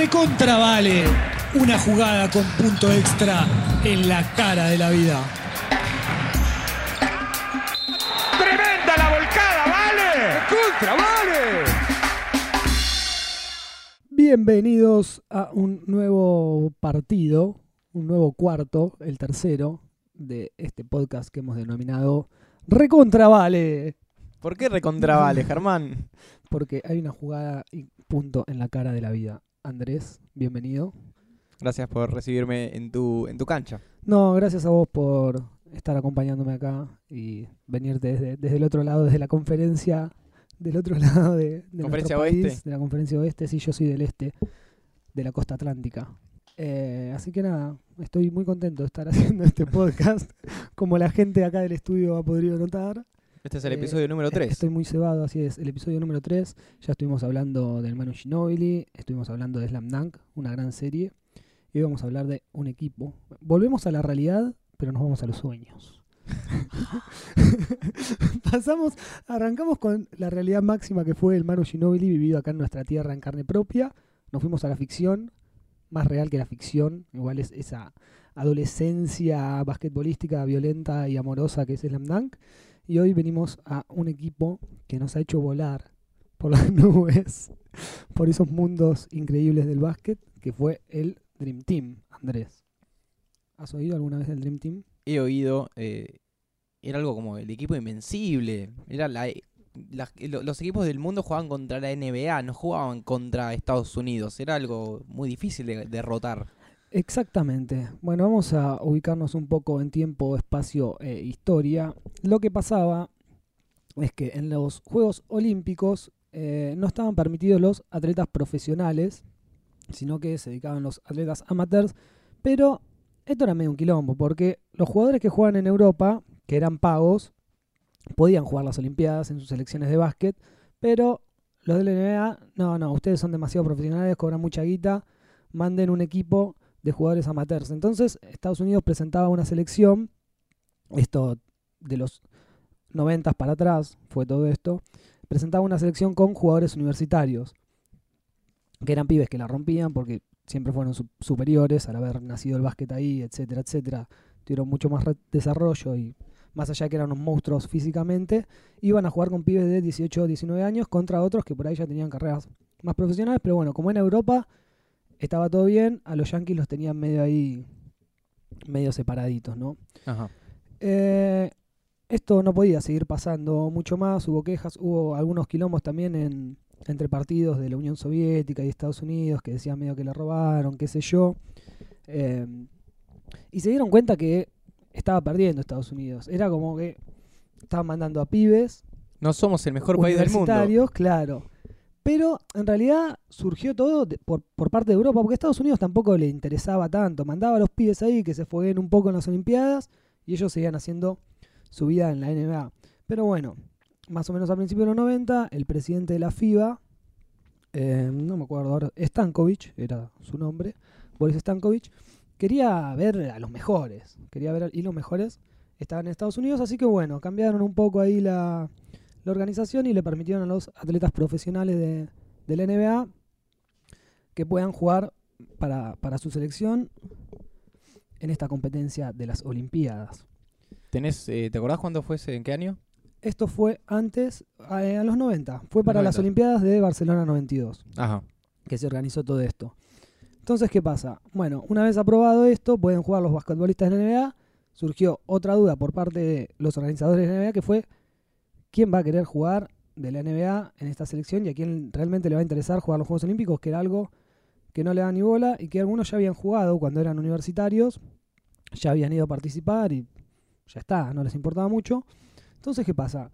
recontra vale una jugada con punto extra en la cara de la vida. ¡Tremenda la volcada, vale! ¡Contra, vale! Bienvenidos a un nuevo partido, un nuevo cuarto, el tercero de este podcast que hemos denominado Recontra Vale. ¿Por qué recontravale, Germán? Porque hay una jugada y punto en la cara de la vida. Andrés, bienvenido. Gracias por recibirme en tu, en tu cancha. No, gracias a vos por estar acompañándome acá y venir desde, desde el otro lado, desde la conferencia, del otro lado de, de ¿Conferencia nuestro país, oeste? de la conferencia oeste. Sí, yo soy del este, de la costa atlántica. Eh, así que nada, estoy muy contento de estar haciendo este podcast. Como la gente acá del estudio ha podido notar. Este es el Eh, episodio número 3. Estoy muy cebado, así es. El episodio número 3. Ya estuvimos hablando del Manu Ginobili, estuvimos hablando de Slam Dunk, una gran serie. Y hoy vamos a hablar de un equipo. Volvemos a la realidad, pero nos vamos a los sueños. Pasamos, arrancamos con la realidad máxima que fue el Manu Ginobili vivido acá en nuestra tierra en carne propia. Nos fuimos a la ficción, más real que la ficción. Igual es esa adolescencia basquetbolística violenta y amorosa que es Slam Dunk. Y hoy venimos a un equipo que nos ha hecho volar por las nubes, por esos mundos increíbles del básquet, que fue el Dream Team, Andrés. ¿Has oído alguna vez del Dream Team? He oído, eh, era algo como el equipo invencible. Era la, lo- los equipos del mundo jugaban contra la NBA, no jugaban contra Estados Unidos. Era algo muy difícil de derrotar. Exactamente. Bueno, vamos a ubicarnos un poco en tiempo, espacio e historia. Lo que pasaba es que en los Juegos Olímpicos eh, no estaban permitidos los atletas profesionales, sino que se dedicaban los atletas amateurs, pero esto era medio un quilombo, porque los jugadores que juegan en Europa, que eran pagos, podían jugar las Olimpiadas en sus selecciones de básquet, pero los de la NBA, no, no, ustedes son demasiado profesionales, cobran mucha guita, manden un equipo de jugadores amateurs. Entonces, Estados Unidos presentaba una selección, esto de los 90 para atrás fue todo esto, presentaba una selección con jugadores universitarios, que eran pibes que la rompían porque siempre fueron su- superiores al haber nacido el básquet ahí, etcétera, etcétera. Tuvieron mucho más desarrollo y más allá que eran unos monstruos físicamente, iban a jugar con pibes de 18 o 19 años contra otros que por ahí ya tenían carreras más profesionales, pero bueno, como en Europa estaba todo bien, a los Yankees los tenían medio ahí, medio separaditos, ¿no? Ajá. Eh, esto no podía seguir pasando mucho más, hubo quejas, hubo algunos quilombos también en, entre partidos de la Unión Soviética y Estados Unidos que decían medio que le robaron, qué sé yo. Eh, y se dieron cuenta que estaba perdiendo Estados Unidos. Era como que estaban mandando a pibes No somos el mejor país del mundo. claro. Pero en realidad surgió todo por, por parte de Europa, porque a Estados Unidos tampoco le interesaba tanto. Mandaba a los pibes ahí que se fueguen un poco en las Olimpiadas y ellos seguían haciendo su vida en la NBA. Pero bueno, más o menos a principios de los 90, el presidente de la FIBA, eh, no me acuerdo ahora, Stankovic, era su nombre, Boris Stankovic, quería ver a los mejores. Quería ver, a- y los mejores estaban en Estados Unidos, así que bueno, cambiaron un poco ahí la, la organización y le permitieron a los atletas profesionales de, de la NBA que puedan jugar para, para su selección en esta competencia de las Olimpiadas. ¿Tenés, eh, ¿Te acordás cuándo fue ese? ¿En qué año? Esto fue antes, eh, a los 90, fue para las 90. Olimpiadas de Barcelona 92 Ajá. que se organizó todo esto. Entonces, ¿qué pasa? Bueno, una vez aprobado esto, pueden jugar los basquetbolistas de la NBA. Surgió otra duda por parte de los organizadores de la NBA que fue quién va a querer jugar de la NBA en esta selección y a quién realmente le va a interesar jugar los Juegos Olímpicos, que era algo que no le da ni bola y que algunos ya habían jugado cuando eran universitarios, ya habían ido a participar y ya está, no les importaba mucho. Entonces, ¿qué pasa?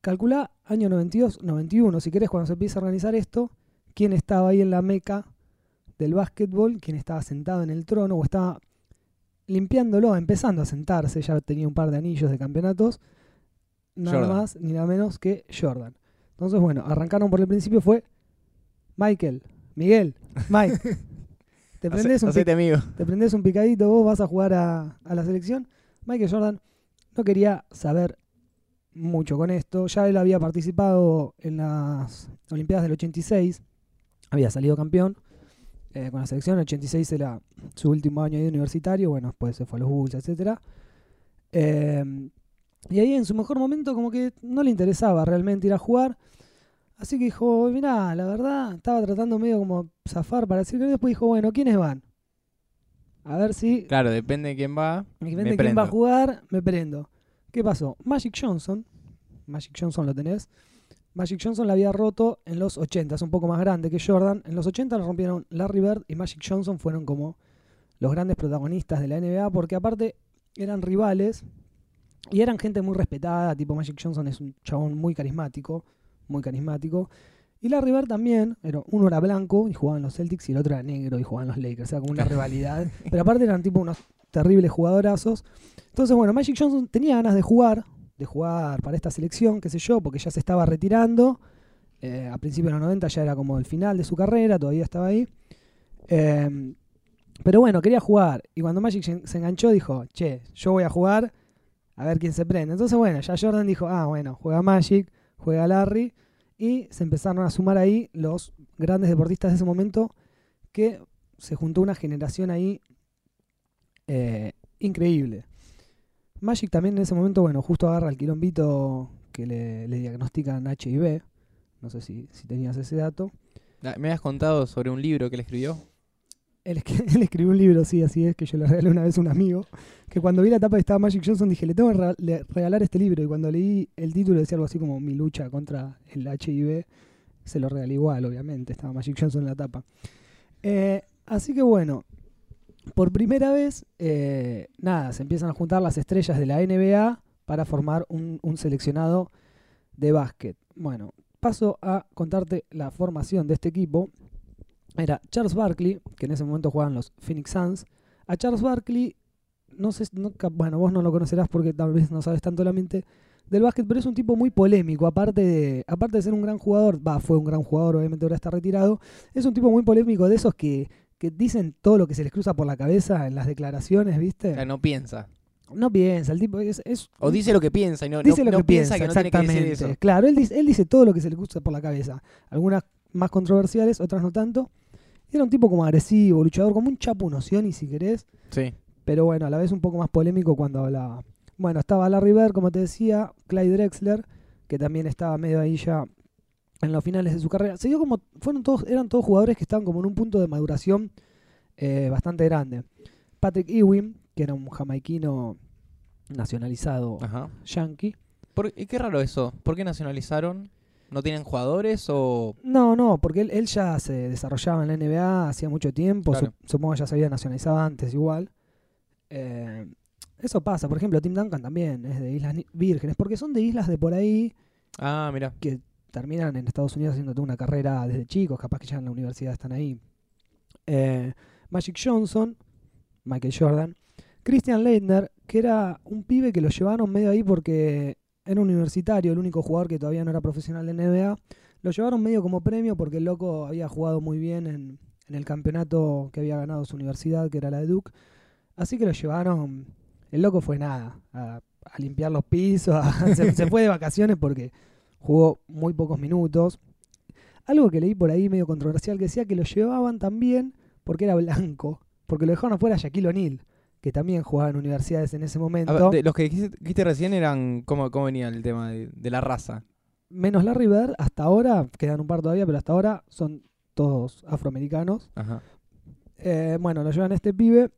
Calcula año 92, 91, si querés, cuando se empieza a organizar esto, quién estaba ahí en la meca del básquetbol, quién estaba sentado en el trono o estaba limpiándolo, empezando a sentarse, ya tenía un par de anillos de campeonatos, nada Jordan. más ni nada menos que Jordan. Entonces, bueno, arrancaron por el principio, fue Michael, Miguel, Mike. Te prendés, un, amigo. te prendés un picadito, vos vas a jugar a, a la selección. Michael Jordan no quería saber mucho con esto. Ya él había participado en las Olimpiadas del 86, había salido campeón. eh, con la selección. En 86 era su último año de universitario. Bueno, después se fue a los Bulls, etcétera. Eh, y ahí en su mejor momento como que no le interesaba realmente ir a jugar. Así que dijo, mirá, la verdad, estaba tratando medio como zafar para decir que después dijo, bueno, ¿quiénes van? A ver si Claro, depende de quién va. Depende de quién va a jugar, me prendo. ¿Qué pasó? Magic Johnson, Magic Johnson lo tenés. Magic Johnson la había roto en los 80, es un poco más grande que Jordan. En los 80 lo rompieron Larry Bird y Magic Johnson fueron como los grandes protagonistas de la NBA porque aparte eran rivales y eran gente muy respetada, tipo Magic Johnson es un chabón muy carismático, muy carismático. Y Larry Bird también, era, uno era blanco y jugaba en los Celtics y el otro era negro y jugaba en los Lakers, era como una rivalidad. Pero aparte eran tipo unos terribles jugadorazos. Entonces, bueno, Magic Johnson tenía ganas de jugar, de jugar para esta selección, qué sé yo, porque ya se estaba retirando. Eh, a principios de los 90 ya era como el final de su carrera, todavía estaba ahí. Eh, pero bueno, quería jugar. Y cuando Magic se enganchó, dijo, che, yo voy a jugar, a ver quién se prende. Entonces, bueno, ya Jordan dijo, ah, bueno, juega Magic, juega Larry. Y se empezaron a sumar ahí los grandes deportistas de ese momento, que se juntó una generación ahí eh, increíble. Magic también en ese momento, bueno, justo agarra el quilombito que le, le diagnostican HIV. No sé si, si tenías ese dato. Ah, Me habías contado sobre un libro que él escribió. Él, escri- él escribió un libro, sí, así es, que yo le regalé una vez a un amigo. Que cuando vi la tapa de estaba Magic Johnson dije, le tengo que regalar este libro. Y cuando leí el título decía algo así como mi lucha contra el HIV, se lo regalé igual, obviamente. Estaba Magic Johnson en la tapa. Eh, así que bueno, por primera vez, eh, nada, se empiezan a juntar las estrellas de la NBA para formar un seleccionado de básquet. Bueno, paso a contarte la formación de este equipo. Era Charles Barkley, que en ese momento jugaban los Phoenix Suns. A Charles Barkley, no sé, no bueno, vos no lo conocerás porque tal vez no sabes tanto la mente del básquet, pero es un tipo muy polémico, aparte de, aparte de ser un gran jugador, va, fue un gran jugador, obviamente ahora está retirado, es un tipo muy polémico de esos que, que dicen todo lo que se les cruza por la cabeza en las declaraciones, ¿viste? O sea, no piensa. No piensa, el tipo es, es O dice lo que piensa y no, dice no- lo no que piensa, que no tiene que decir exactamente. eso. Claro, él dice, él dice todo lo que se le cruza por la cabeza. Algunas más controversiales, otras no tanto. Era un tipo como agresivo, luchador, como un chapu noción, y si querés, Sí. pero bueno, a la vez un poco más polémico cuando hablaba. Bueno, estaba Larry Bird, como te decía, Clyde Drexler, que también estaba medio ahí ya en los finales de su carrera. Se dio como, fueron todos, eran todos jugadores que estaban como en un punto de maduración eh, bastante grande. Patrick Ewing, que era un jamaiquino nacionalizado Ajá. yankee. Por- y qué raro eso. ¿Por qué nacionalizaron? ¿No tienen jugadores o...? No, no, porque él, él ya se desarrollaba en la NBA hacía mucho tiempo, Claro. sup- supongo que ya se había nacionalizado antes igual. Eh, eso pasa, por ejemplo, Tim Duncan también es de Islas Vírgenes, porque son de islas de por ahí Ah, mira. que terminan en Estados Unidos haciendo toda una carrera desde chicos, capaz que ya en la universidad están ahí. Eh, Magic Johnson, Michael Jordan, Christian Leitner, que era un pibe que lo llevaron medio ahí porque era universitario, el único jugador que todavía no era profesional de NBA. Lo llevaron medio como premio porque el loco había jugado muy bien en, el campeonato que había ganado su universidad, que era la de Duke. Así que lo llevaron. El loco fue nada, a, a limpiar los pisos, a- se, se fue de vacaciones porque jugó muy pocos minutos. Algo que leí por ahí medio controversial que decía que lo llevaban también porque era blanco, porque lo dejaron afuera a Shaquille O'Neal, que también jugaba en universidades en ese momento. ver, de- los que dijiste, dijiste recién eran... ¿Cómo, cómo venía el tema de, de la raza? Menos Larry Bird, hasta ahora, quedan un par todavía, pero hasta ahora son todos afroamericanos. Ajá. Eh, bueno, lo llevan este pibe.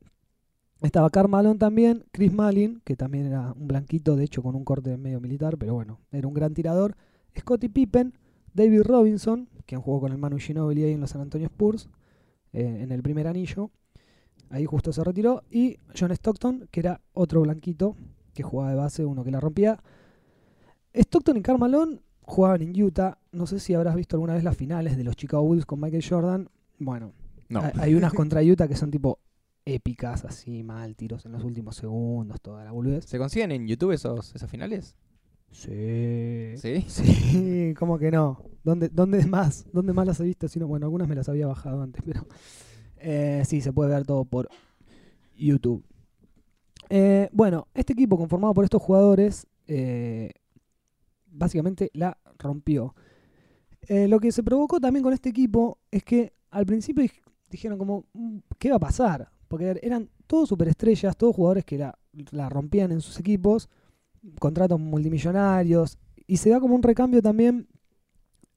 Estaba Karl Malone también, Chris Malin, que también era un blanquito, de hecho con un corte medio militar, pero bueno, era un gran tirador. Scottie Pippen, David Robinson, quien jugó con el Manu Ginobili ahí en los San Antonio Spurs, eh, en el primer anillo. Ahí justo se retiró. Y John Stockton, que era otro blanquito, que jugaba de base, uno que la rompía. Stockton y Karl Malone jugaban en Utah. No sé si habrás visto alguna vez las finales de los Chicago Bulls con Michael Jordan. Bueno, No. hay, hay unas contra Utah que son tipo épicas, así mal, tiros en los últimos segundos, toda la boludez. ¿Se consiguen en YouTube esos, esas finales? Sí. ¿Sí? Sí, ¿cómo que no? ¿Dónde, dónde más? ¿Dónde más las he visto? Si no, bueno, algunas me las había bajado antes, pero eh, sí, se puede ver todo por YouTube. Eh, bueno, este equipo conformado por estos jugadores eh, básicamente la rompió. Lo que se provocó también con este equipo es que al principio dij- dijeron como, "Mm, ¿qué va a pasar? Porque eran todos superestrellas, todos jugadores que la, la rompían en sus equipos, contratos multimillonarios, y se da como un recambio también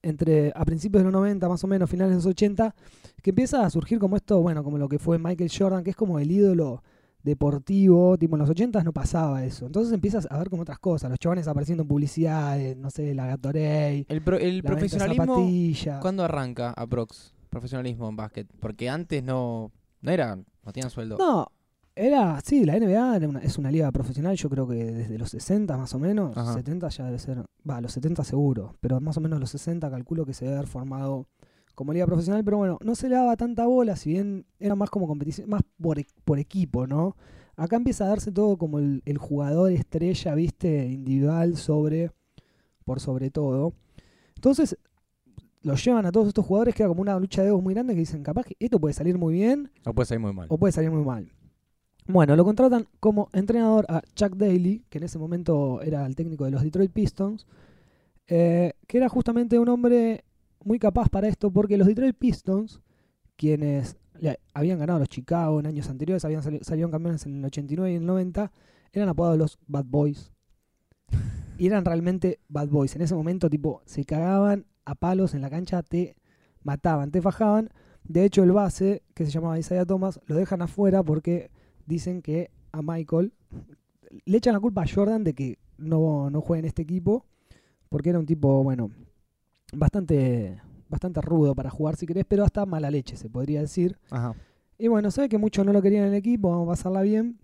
entre a principios de los 90, más o menos, finales de los 80, que empieza a surgir como esto, bueno, como lo que fue Michael Jordan, que es como el ídolo deportivo, tipo en los 80 no pasaba eso. Entonces empiezas a ver como otras cosas, los chavales apareciendo en publicidades, no sé, la Gatorade, El, pro- el la profesionalismo. ¿cuándo arranca aprox? Profesionalismo en básquet. Porque antes no, no era, no tenían sueldo. No, era, sí, la NBA era una- es una liga profesional, yo creo que desde los 60 más o menos, Ajá. 70 ya debe ser, va, los 70 seguro, pero más o menos los 60 calculo que se debe haber formado como liga profesional, pero bueno, no se le daba tanta bola, si bien era más como competición, más por, e- por equipo, ¿no? Acá empieza a darse todo como el, el jugador estrella, viste, individual sobre, por sobre todo. Entonces, los llevan a todos estos jugadores que era como una lucha de egos muy grande que dicen, capaz que esto puede salir muy bien No puede salir muy mal. o puede salir muy mal. Bueno, lo contratan como entrenador a Chuck Daly, que en ese momento era el técnico de los Detroit Pistons, eh, que era justamente un hombre muy capaz para esto, porque los Detroit Pistons, quienes habían ganado a los Chicago en años anteriores, habían sali- salieron campeones en el 89 y el 90, eran apodados los Bad Boys. Y eran realmente Bad Boys. En ese momento, tipo, se cagaban a palos en la cancha, te mataban, te fajaban. De hecho, el base, que se llamaba Isaiah Thomas, lo dejan afuera porque dicen que a Michael le echan la culpa a Jordan de que no, no juegue en este equipo, porque era un tipo, bueno, bastante, bastante rudo para jugar si querés, pero hasta mala leche, se podría decir. Ajá. Y bueno, sabe que muchos no lo querían en el equipo, vamos a pasarla bien.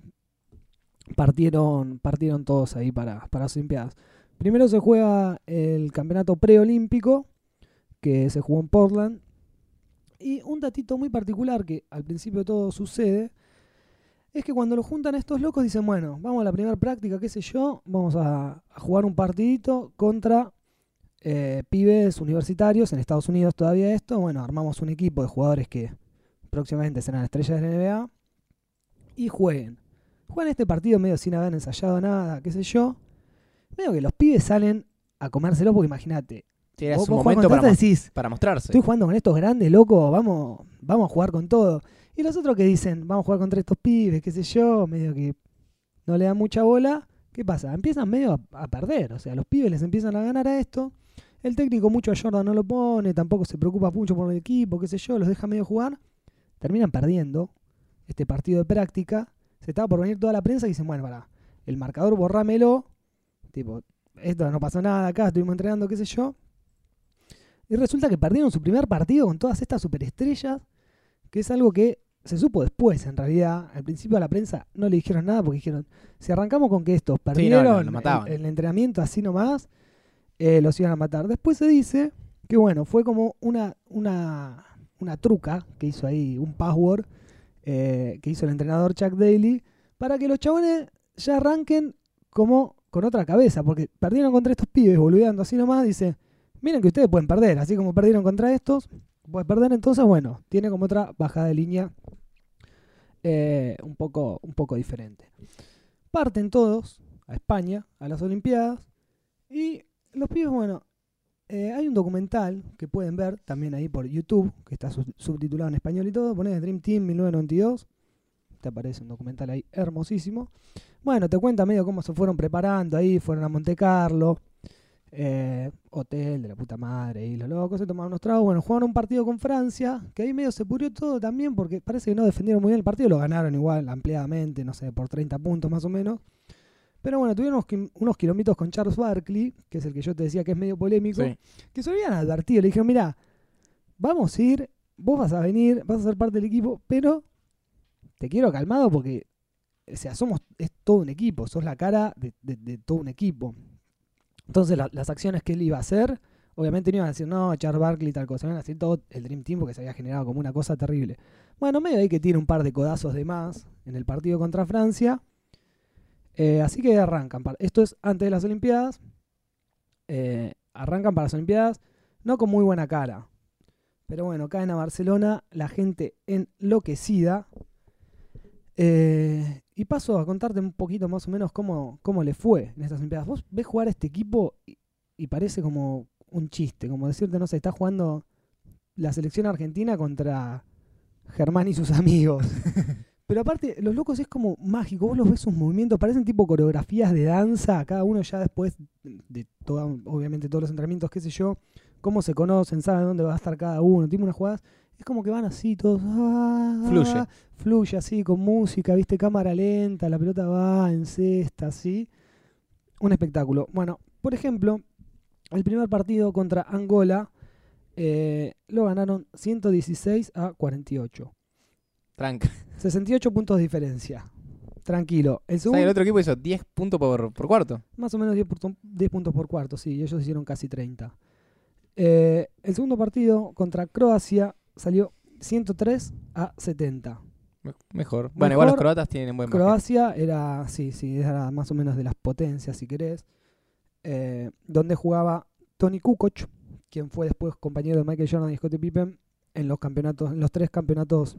Partieron, partieron todos ahí para, para las Olimpiadas. Primero se juega el campeonato preolímpico, que se jugó en Portland. Y un datito muy particular que al principio todo sucede, es que cuando lo juntan estos locos dicen, bueno, vamos a la primera práctica, qué sé yo, vamos a, a jugar un partidito contra eh, pibes universitarios en Estados Unidos todavía esto. Bueno, armamos un equipo de jugadores que próximamente serán estrellas de la NBA y jueguen. Juegan este partido medio sin haber ensayado nada, qué sé yo. Medio que los pibes salen a comérselo porque imagínate. Vos jugás momento decís, para mostrarse. estoy jugando con estos grandes, loco, vamos, vamos a jugar con todo. Y los otros que dicen, vamos a jugar contra estos pibes, qué sé yo, medio que no le dan mucha bola. ¿Qué pasa? Empiezan medio a, perder, o sea, los pibes les empiezan a ganar a esto. El técnico mucho a Jordan no lo pone, tampoco se preocupa mucho por el equipo, qué sé yo, los deja medio jugar. Terminan perdiendo este partido de práctica. Se estaba por venir toda la prensa y dicen, bueno, para, el marcador borrámelo. Tipo, esto no pasó nada acá, estuvimos entrenando, qué sé yo. Y resulta que perdieron su primer partido con todas estas superestrellas, que es algo que se supo después, en realidad. Al principio a la prensa no le dijeron nada porque dijeron, si arrancamos con que estos perdieron no, el, entrenamiento así nomás, eh, los iban a matar. Después se dice que bueno, fue como una, una, una truca que hizo ahí, un password eh, que hizo el entrenador Chuck Daly, para que los chabones ya arranquen como con otra cabeza, porque perdieron contra estos pibes, boludeando así nomás, dice, miren que ustedes pueden perder, así como perdieron contra estos, pueden perder, entonces bueno, tiene como otra bajada de línea eh, un, poco, un poco diferente. Parten todos a España, a las Olimpiadas, y los pibes, bueno, eh, hay un documental que pueden ver también ahí por YouTube, que está sub- subtitulado en español y todo, ponés Dream Team 1992, te aparece un documental ahí hermosísimo. Bueno, te cuenta medio cómo se fueron preparando ahí, fueron a Monte Carlo, eh, hotel de la puta madre, y los locos se tomaron unos tragos. Bueno, jugaron un partido con Francia, que ahí medio se pudrió todo también, porque parece que no defendieron muy bien el partido, lo ganaron igual, ampliadamente, no sé, por 30 puntos más o menos. Pero bueno, tuvieron unos, unos kilómetros con Charles Barkley, que es el que yo te decía que es medio polémico, Sí. que se habían advertido. Le dijeron, mira, vamos a ir, vos vas a venir, vas a ser parte del equipo, pero te quiero calmado porque, o sea, somos, es todo un equipo, sos la cara de, de- de todo un equipo. Entonces la- las acciones que él iba a hacer, obviamente no iban a decir, no, Charles Barkley tal cosa, iban a decir todo el Dream Team porque se había generado como una cosa terrible. Bueno, medio ahí que tiene un par de codazos de más en el partido contra Francia. Eh, así que arrancan. Esto es antes de las Olimpiadas. Eh, arrancan para las Olimpiadas, no con muy buena cara. Pero bueno, caen a Barcelona, la gente enloquecida. Eh, y paso a contarte un poquito más o menos cómo, cómo le fue en estas Olimpiadas. Vos ves jugar a este equipo y, y parece como un chiste, como decirte, no sé, está jugando la selección argentina contra Germán y sus amigos. Pero aparte, los locos es como mágico, vos los ves sus movimientos, parecen tipo coreografías de danza, cada uno ya después de toda, obviamente todos los entrenamientos, qué sé yo, cómo se conocen, saben dónde va a estar cada uno, tiene unas jugadas, es como que van así todos, ah, Fluye. fluye así, con música, viste, cámara lenta, la pelota va en cesta, así. Un espectáculo. Bueno, por ejemplo, el primer partido contra Angola eh, lo ganaron 116 a 48. Tranca. 68 puntos de diferencia. Tranquilo. El O sea, segundo, el otro equipo hizo 10 puntos por, por cuarto. más o menos 10, punto- 10 puntos por cuarto, sí, y ellos hicieron casi 30. Eh, el segundo partido contra Croacia salió 103 a 70. Me- Mejor. Bueno, igual los croatas tienen buen básquet. Croacia era, sí, sí, era más o menos de las potencias, si querés. eh, donde jugaba Tony Kukoc, quien fue después compañero de Michael Jordan y Scottie Pippen en los campeonatos, en los tres campeonatos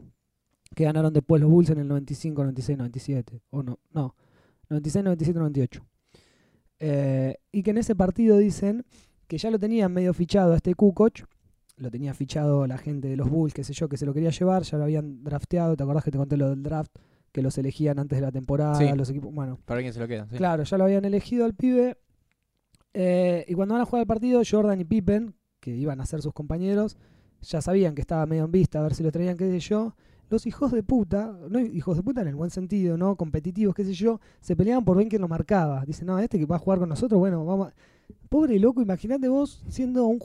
que ganaron después los Bulls en el 95, 96, 97. O no, no, 96, 97, 98. Eh, y que en ese partido dicen que ya lo tenían medio fichado a este Kukoc, lo tenía fichado la gente de los Bulls, qué sé yo, que se lo quería llevar, ya lo habían drafteado, ¿te acordás que te conté lo del draft? Que los elegían antes de la temporada, Sí. los equipos, bueno, Para quién se lo queda. sí. Claro, ya lo habían elegido al pibe. eh, y cuando van a jugar el partido, Jordan y Pippen, que iban a ser sus compañeros, ya sabían que estaba medio en vista, a ver si lo traían, qué sé yo. Los hijos de puta, no hijos de puta en el buen sentido, ¿no? Competitivos, qué sé yo, se peleaban por ver quién lo marcaba. Dicen, no, este que va a jugar con nosotros, bueno, vamos. a-". Pobre loco, imagínate vos siendo un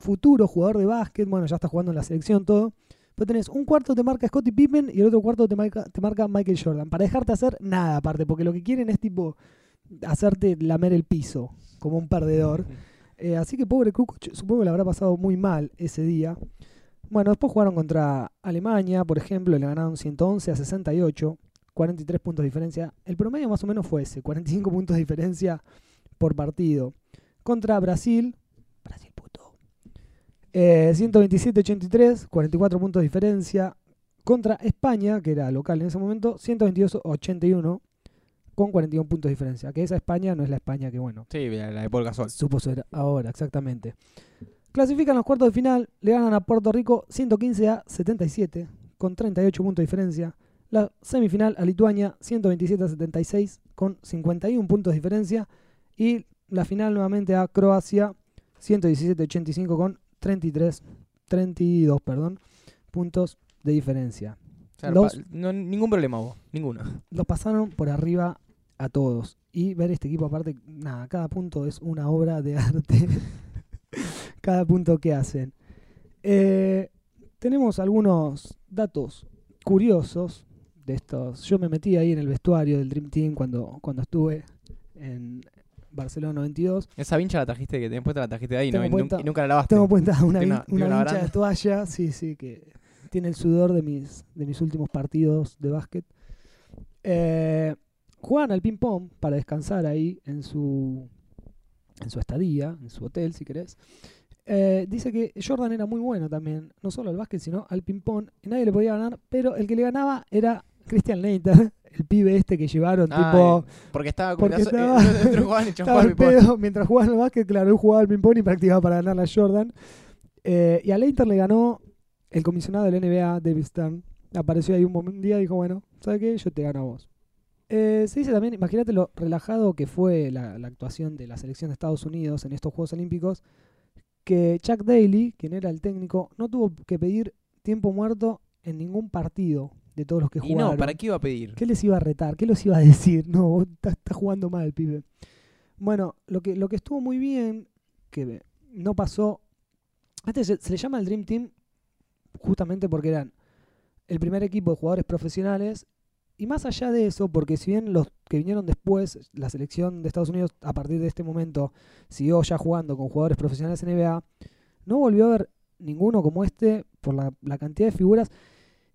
futuro jugador de básquet, bueno, ya está jugando en la selección, todo. Pero tenés un cuarto te marca Scottie Pippen y el otro cuarto te marca, te marca Michael Jordan. Para dejarte hacer nada aparte, porque lo que quieren es tipo hacerte lamer el piso como un perdedor. Eh, así que pobre Kukoc, supongo que le habrá pasado muy mal ese día. Bueno, después jugaron contra Alemania, por ejemplo, le ganaron 111 a 68, 43 puntos de diferencia. El promedio más o menos fue ese, 45 puntos de diferencia por partido. Contra Brasil, Brasil puto. Eh, 127-83, 44 puntos de diferencia. Contra España, que era local en ese momento, 122-81, con 41 puntos de diferencia. Que esa España no es la España que, bueno, Sí, la, de Paul Gasol. supo ser ahora, exactamente. Clasifican los cuartos de final, le ganan a Puerto Rico 115 a 77, con 38 puntos de diferencia. La semifinal a Lituania 127 a 76, con 51 puntos de diferencia. Y la final nuevamente a Croacia 117 a 85, con 33, 32 perdón, puntos de diferencia. O sea, Los- no, ningún problema vos. Ninguno. Los pasaron por arriba a todos. Y ver este equipo aparte, nada, cada punto es una obra de arte. cada punto que hacen. Eh, tenemos algunos datos curiosos de estos. Yo me metí ahí en el vestuario del Dream Team cuando, cuando estuve en Barcelona 92. Esa vincha la trajiste, que después te la trajiste de ahí, Y, nunca la lavaste. Tengo puesta una, una- una una vincha de toalla, sí, sí, que tiene el sudor de mis, de mis últimos partidos de básquet. Eh, al ping-pong para descansar ahí en su, en su estadía, en su hotel, si querés. Eh, dice que Jordan era muy bueno también, no solo al básquet, sino al ping-pong. Nadie le podía ganar, pero el que le ganaba era Christian Leiter, el pibe este que llevaron, Ah, tipo. Porque estaba Porque con estaba- otros jugaban y Estaba al pedo mientras jugaban al básquet, claro, él jugaba al ping-pong y practicaba para ganar a Jordan. Eh, y a Leiter le ganó el comisionado del NBA, David Stern. Apareció ahí un, un día y dijo, bueno, ¿sabes qué? Yo te gano a vos. Eh, se dice también, imagínate lo relajado que fue la, la actuación de la selección de Estados Unidos en estos Juegos Olímpicos, que Chuck Daly, quien era el técnico, no tuvo que pedir tiempo muerto en ningún partido de todos los que Y jugaron. no, ¿para qué iba a pedir? ¿Qué les iba a retar? ¿Qué les iba a decir? No, vos está, está jugando mal pibe. Bueno, lo que, lo que estuvo muy bien, que no pasó. Este se, se le llama el Dream Team justamente porque eran el primer equipo de jugadores profesionales. Y más allá de eso, porque si bien los que vinieron después, la selección de Estados Unidos a partir de este momento siguió ya jugando con jugadores profesionales en NBA, no volvió a haber ninguno como este por la, la cantidad de figuras.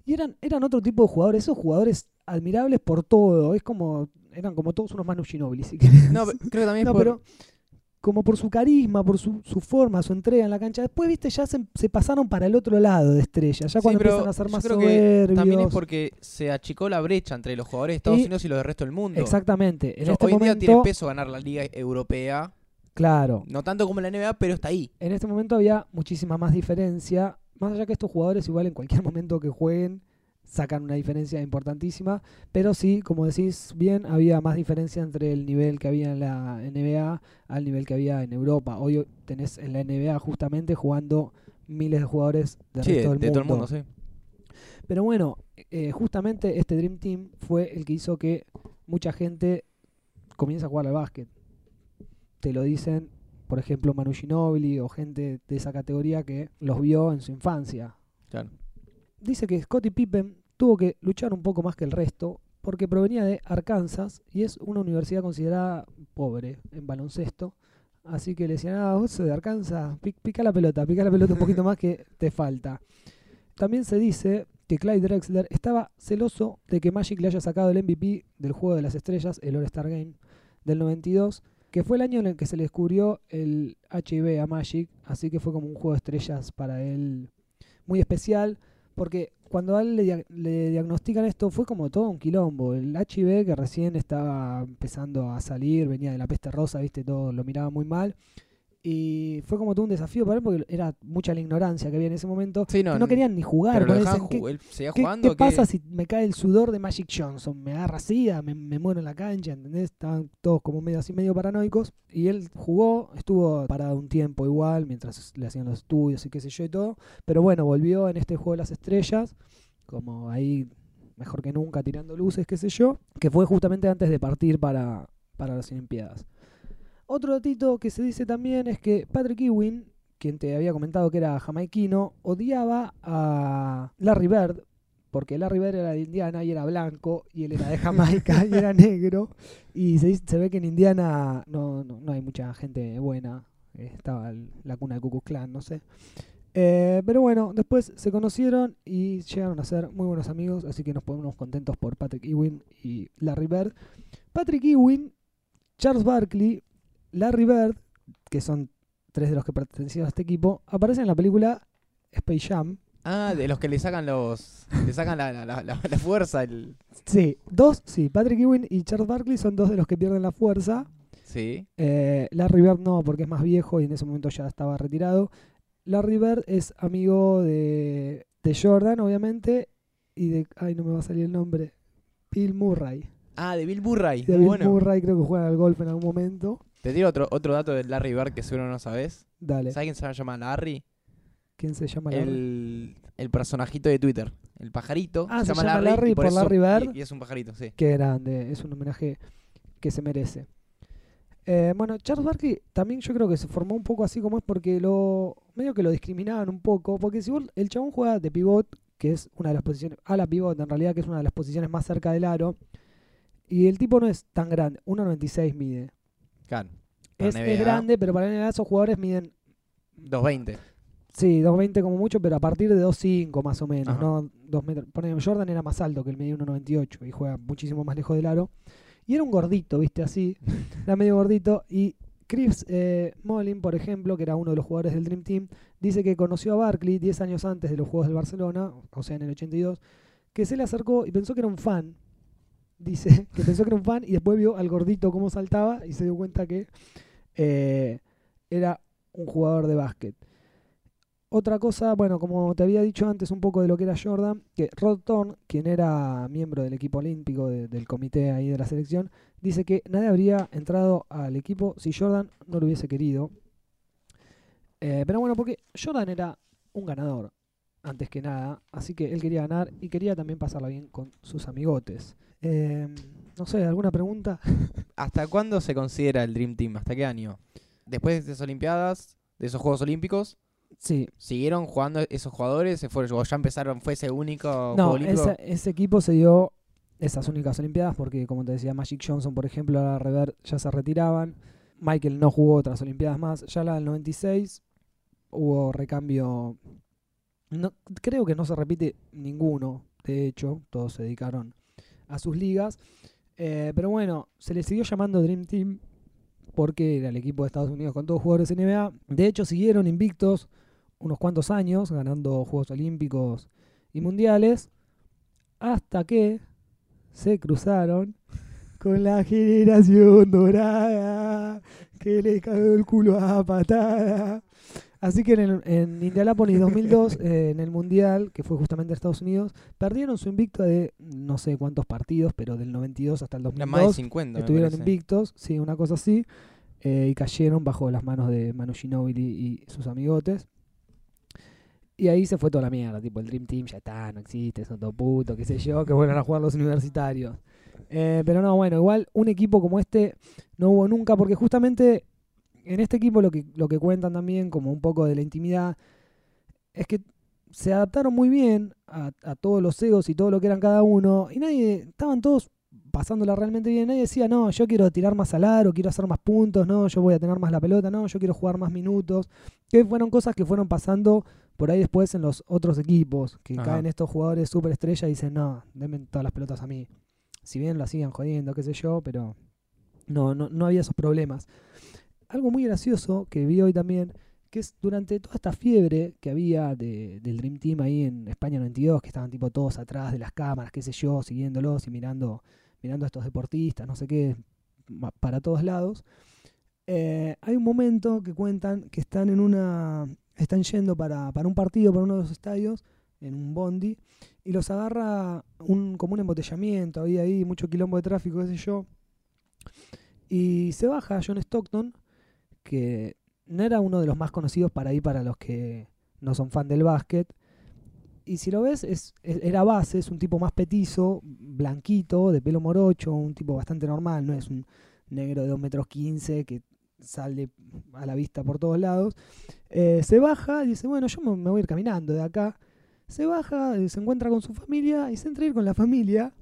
Y eran, eran otro tipo de jugadores, esos jugadores admirables por todo. Es como, eran como todos unos Manu Ginobili, si querés. No, creo que también es No, por- pero como por su carisma, por su, su forma, su entrega en la cancha. Después, viste, ya se, se pasaron para el otro lado de estrellas. Ya Sí, cuando pero empiezan a ser más creo que soberbios. También es porque se achicó la brecha entre los jugadores de Estados Y- Unidos y los del resto del mundo. Exactamente. En este hoy en día momento, tiene peso ganar la Liga Europea. claro, No tanto como la NBA, pero está ahí. en este momento había muchísima más diferencia. Más allá que estos jugadores, igual en cualquier momento que jueguen, sacan una diferencia importantísima, pero sí, como decís bien, había más diferencia entre el nivel que había en la NBA al nivel que había en Europa. Hoy tenés en la NBA justamente jugando miles de jugadores del Sí, resto de, del de todo el mundo, sí. pero bueno, eh, justamente este Dream Team fue el que hizo que mucha gente comience a jugar al básquet. Te lo dicen, por ejemplo, Manu Ginobili o gente de esa categoría que los vio en su infancia. Claro. Dice que Scottie Pippen tuvo que luchar un poco más que el resto porque provenía de Arkansas y es una universidad considerada pobre en baloncesto. Así que le decían, ah, vos de Arkansas, pi- pica la pelota, pica la pelota un poquito más que te falta. También se dice que Clyde Drexler estaba celoso de que Magic le haya sacado el MVP del Juego de las Estrellas, el All-Star Game del 92, que fue el año en el que se le descubrió el HIV a Magic, así que fue como un juego de estrellas para él muy especial, porque cuando a él le, le diagnostican esto fue como todo un quilombo. El HIV que recién estaba empezando a salir, venía de la peste rosa, viste, todo lo miraba muy mal. Y fue como todo un desafío para él porque era mucha la ignorancia que había en ese momento. Sí, no, que no querían ni jugar. Pero lo ¿qué- ju- él seguía ¿Qué, jugando. qué pasa si me cae el sudor de Magic Johnson? Me agarra sida, me, me muero en la cancha, ¿entendés? Estaban todos como medio así, medio paranoicos. Y él jugó, estuvo parado un tiempo igual, mientras le hacían los estudios y qué sé yo y todo. Pero bueno, volvió en este juego de las estrellas, como ahí mejor que nunca, tirando luces, qué sé yo. Que fue justamente antes de partir para, para las Olimpiadas. Otro datito que se dice también es que Patrick Ewing, quien te había comentado que era jamaiquino, odiaba a Larry Bird, porque Larry Bird era de Indiana y era blanco, y él era de Jamaica y era negro. Y se, ve que en Indiana no, no, hay mucha gente buena. Estaba la cuna de Ku Klux no sé. Eh, pero bueno, después se conocieron y llegaron a ser muy buenos amigos, así que nos ponemos contentos por Patrick Ewing y Larry Bird. Patrick Ewing, Charles Barkley, Larry Bird, que son tres de los que pertenecían a este equipo, aparecen en la película Space Jam. Ah, de los que le sacan los. le sacan la, la, la, fuerza. El... Sí, dos, sí, Patrick Ewing y Charles Barkley son dos de los que pierden la fuerza. Sí. Eh, Larry Bird no, porque es más viejo y en ese momento ya estaba retirado. Larry Bird es amigo de, de Jordan, obviamente, y de. Ay, no me va a salir el nombre. Bill Murray. Ah, de Bill Murray. De Muy Bill bueno. Murray creo que juega al golf en algún momento. Te tiro otro, otro dato de Larry Bird que seguro no sabes. Dale. ¿Sabes quién se llama Larry? ¿Quién se llama Larry? El, el personajito de Twitter. El pajarito. Ah, se llama Larry y por Larry Bird. Y, y es un pajarito, sí. Qué grande, es un homenaje que se merece. Eh, bueno, Charles Barkley también yo creo que se formó un poco así como es porque lo medio que lo discriminaban un poco, porque si vos- el chabón juega de pivot, que es una de las posiciones, a la pivot en realidad, que es una de las posiciones más cerca del aro, y el tipo no es tan grande, 1.96 mide. Claro. Es, es grande, pero para la NBA esos jugadores miden, 220. sí, 2.20 como mucho, pero a partir de 2.5 más o menos, Ajá. no 2 metros. Ponele, Jordan era más alto que el medía 1.98 y juega muchísimo más lejos del aro. Y era un gordito, viste, así, era medio gordito. Y Chris eh, Mullin, por ejemplo, que era uno de los jugadores del Dream Team, dice que conoció a Barkley 10 años antes de los Juegos del Barcelona, o sea, en el 82, que se le acercó y pensó que era un fan. Dice que pensó que era un fan y después vio al gordito cómo saltaba y se dio cuenta que eh, era un jugador de básquet. Otra cosa, bueno, como te había dicho antes un poco de lo que era Jordan, que Rod Thorne, quien era miembro del equipo olímpico, de- del comité ahí de la selección, dice que nadie habría entrado al equipo si Jordan no lo hubiese querido. Eh, pero bueno, porque Jordan era un ganador, antes que nada, así que él quería ganar y quería también pasarla bien con sus amigotes. Eh, no sé, ¿alguna pregunta? ¿Hasta cuándo se considera el Dream Team? ¿Hasta qué año? Después de esas Olimpiadas, de esos Juegos Olímpicos, Sí, ¿siguieron jugando esos jugadores? ¿Se fueron, ya empezaron, fue ese único Juego No, Olímpico? ese, ese equipo se dio esas únicas Olimpiadas porque, como te decía, Magic Johnson, por ejemplo, la Rever ya se retiraban. Michael no jugó otras Olimpiadas más. Ya la del 96 hubo recambio. No, creo que no se repite ninguno, de hecho, todos se dedicaron a sus ligas. Eh, pero bueno, se le siguió llamando Dream Team porque era el equipo de Estados Unidos con todos jugadores NBA. De hecho, siguieron invictos unos cuantos años, ganando Juegos Olímpicos y Mundiales, hasta que se cruzaron con la generación dorada que le cagó el culo a patada. Así que en, el- en Indianápolis 2002, eh, en el Mundial, que fue justamente en Estados Unidos, perdieron su invicto de no sé cuántos partidos, pero del 92 hasta el Era más de 2002 50. me estuvieron invictos, sí, una cosa así, eh, y cayeron bajo las manos de Manu Ginóbili y sus amigotes. Y ahí se fue toda la mierda, tipo el Dream Team ya está, no existe, son todo puto, qué sé yo, que vuelvan a jugar los universitarios. Eh, pero no, bueno, igual un equipo como este no hubo nunca, porque justamente en este equipo lo que, lo que cuentan también como un poco de la intimidad es que se adaptaron muy bien a, a todos los egos y todo lo que eran cada uno, y nadie, estaban todos pasándola realmente bien, nadie decía, no, yo quiero tirar más al aro, quiero hacer más puntos, no, yo voy a tener más la pelota, no, yo quiero jugar más minutos, que fueron cosas que fueron pasando por ahí después en los otros equipos, que Ajá. caen estos jugadores super estrellas y dicen, no, denme todas las pelotas a mí. Si bien lo hacían jodiendo, qué sé yo, pero no, no, no había esos problemas. Algo muy gracioso que vi hoy también, que es durante toda esta fiebre que había de- del Dream Team ahí en España 92, que estaban tipo todos atrás de las cámaras, qué sé yo, siguiéndolos y mirando, mirando a estos deportistas, no sé qué, para todos lados. Eh, hay un momento que cuentan que están en una. están yendo para, para un partido, para uno de los estadios, en un bondi, y los agarra un, como un embotellamiento, había ahí mucho quilombo de tráfico, qué sé yo. Y se baja John Stockton, que no era uno de los más conocidos para ahí para los que no son fan del básquet. Y si lo ves, es, era base, es un tipo más petizo, blanquito, de pelo morocho, un tipo bastante normal, no es un negro de 2 metros 15 que sale a la vista por todos lados. Eh, se baja y dice, bueno, yo me, me voy a ir caminando de acá. Se baja, se encuentra con su familia y se entra a ir con la familia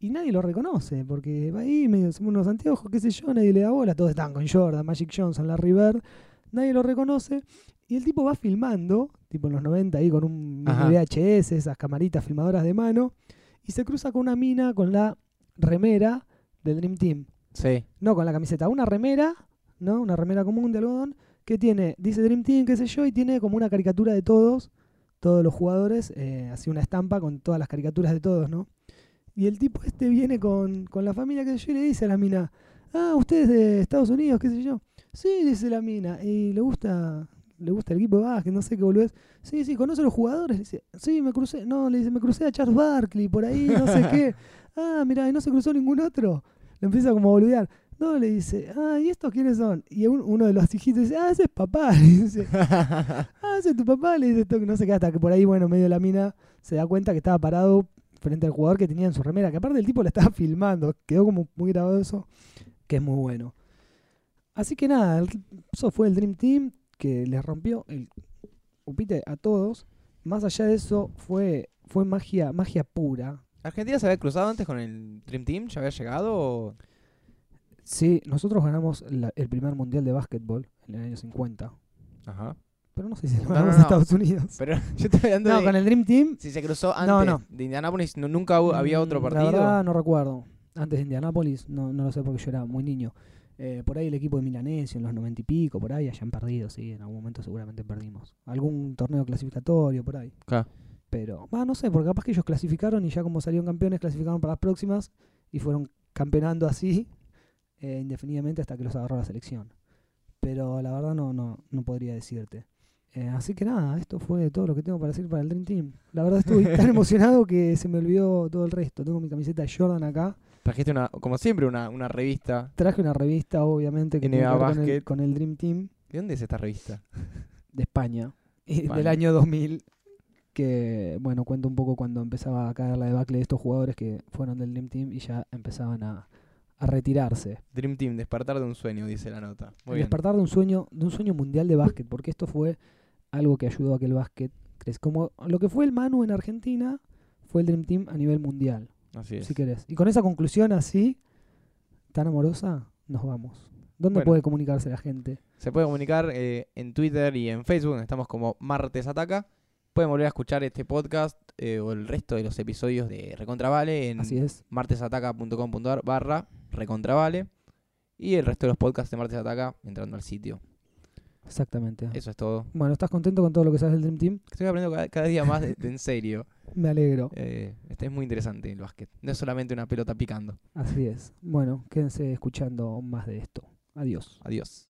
y nadie lo reconoce porque va ahí, medio pone unos anteojos, qué sé yo, nadie le da bola, todos están con Jordan, Magic Johnson, Larry Bird, nadie lo reconoce y el tipo va filmando, tipo en los 90 ahí con un Ajá. VHS, esas camaritas filmadoras de mano y se cruza con una mina con la remera del Dream Team Sí. no con la camiseta, una remera, ¿no? Una remera común de algodón que tiene, dice Dream Team, qué sé yo, y tiene como una caricatura de todos, todos los jugadores, eh, así una estampa con todas las caricaturas de todos, ¿no? Y el tipo este viene con, con la familia, sé yo, y le dice a la mina, ah, usted es de Estados Unidos, qué sé yo. Sí, dice la mina, y le gusta, le gusta el equipo de básquet, no sé qué boludez. Sí, sí, conoce a los jugadores. Le dice, sí, me crucé, no, le dice, me crucé a Charles Barkley por ahí, no sé qué. Ah, mira, y no se cruzó ningún otro. Le empieza como a boludear. No, le dice, ah, ¿y estos quiénes son? Y un- uno de los hijitos dice, ah, ese es papá. Le dice, ah, ese es tu papá. Le dice esto que no sé qué, hasta que por ahí, bueno, medio de la mina se da cuenta que estaba parado frente al jugador que tenía en su remera, que aparte el tipo le estaba filmando. Quedó como muy grabado eso, que es muy bueno. Así que nada, eso fue el Dream Team que les rompió el upite a todos. Más allá de eso, fue, fue magia, magia pura. ¿Argentina se había cruzado antes con el Dream Team? ¿Ya había llegado? o- Sí, nosotros ganamos la- el primer mundial de básquetbol en el año 50. Ajá. Pero no sé si lo No, ganamos a. Estados Unidos. Pero yo estoy hablando No, de con el Dream Team. si se cruzó antes No, no. de Indianapolis, no, nunca había otro mm, partido. La verdad no recuerdo. Antes de Indianápolis, no, no lo sé porque yo era muy niño. Eh, por ahí el equipo de Milanesio en los noventa y pico, por ahí hayan perdido, sí, en algún momento seguramente perdimos. Algún torneo clasificatorio, por ahí. Claro. Pero, va, no sé, porque capaz que ellos clasificaron y ya como salieron campeones, clasificaron para las próximas y fueron campeonando así eh, indefinidamente hasta que los agarró la selección. Pero la verdad no, no, no podría decirte. Eh, así que nada, esto fue todo lo que tengo para decir para el Dream Team. La verdad estuve tan emocionado que se me olvidó todo el resto. Tengo mi camiseta de Jordan acá. Trajiste una, como siempre, una, una revista. Traje una revista, obviamente, que NBA con el, Basket. con el Dream Team ¿De dónde es esta revista? de España, España. del año 2000, que, bueno, cuento un poco cuando empezaba a caer la debacle de estos jugadores que fueron del Dream Team y ya empezaban a, a retirarse. Dream Team, despertar de un sueño, dice la nota. Muy bien. despertar de un sueño, de un sueño mundial de básquet, porque esto fue algo que ayudó a que el básquet crezca. Como lo que fue el Manu en Argentina, fue el Dream Team a nivel mundial, Así es. si querés. Y con esa conclusión así, tan amorosa, nos vamos. ¿Dónde Bueno. puede comunicarse la gente? Se puede comunicar eh, en Twitter y en Facebook, donde estamos como Martes Ataca. Pueden volver a escuchar este podcast eh, o el resto de los episodios de Recontravale en Así es. martesataca.com.ar barra Recontravale. Y el resto de los podcasts de Martes Ataca entrando al sitio. Exactamente. Eso es todo. Bueno, ¿estás contento con todo lo que sabes del Dream Team? Estoy aprendiendo cada, cada día más de, de en serio. Me alegro. Eh, este es muy interesante el básquet. No es solamente una pelota picando. Así es. Bueno, quédense escuchando más de esto. Adiós. Adiós.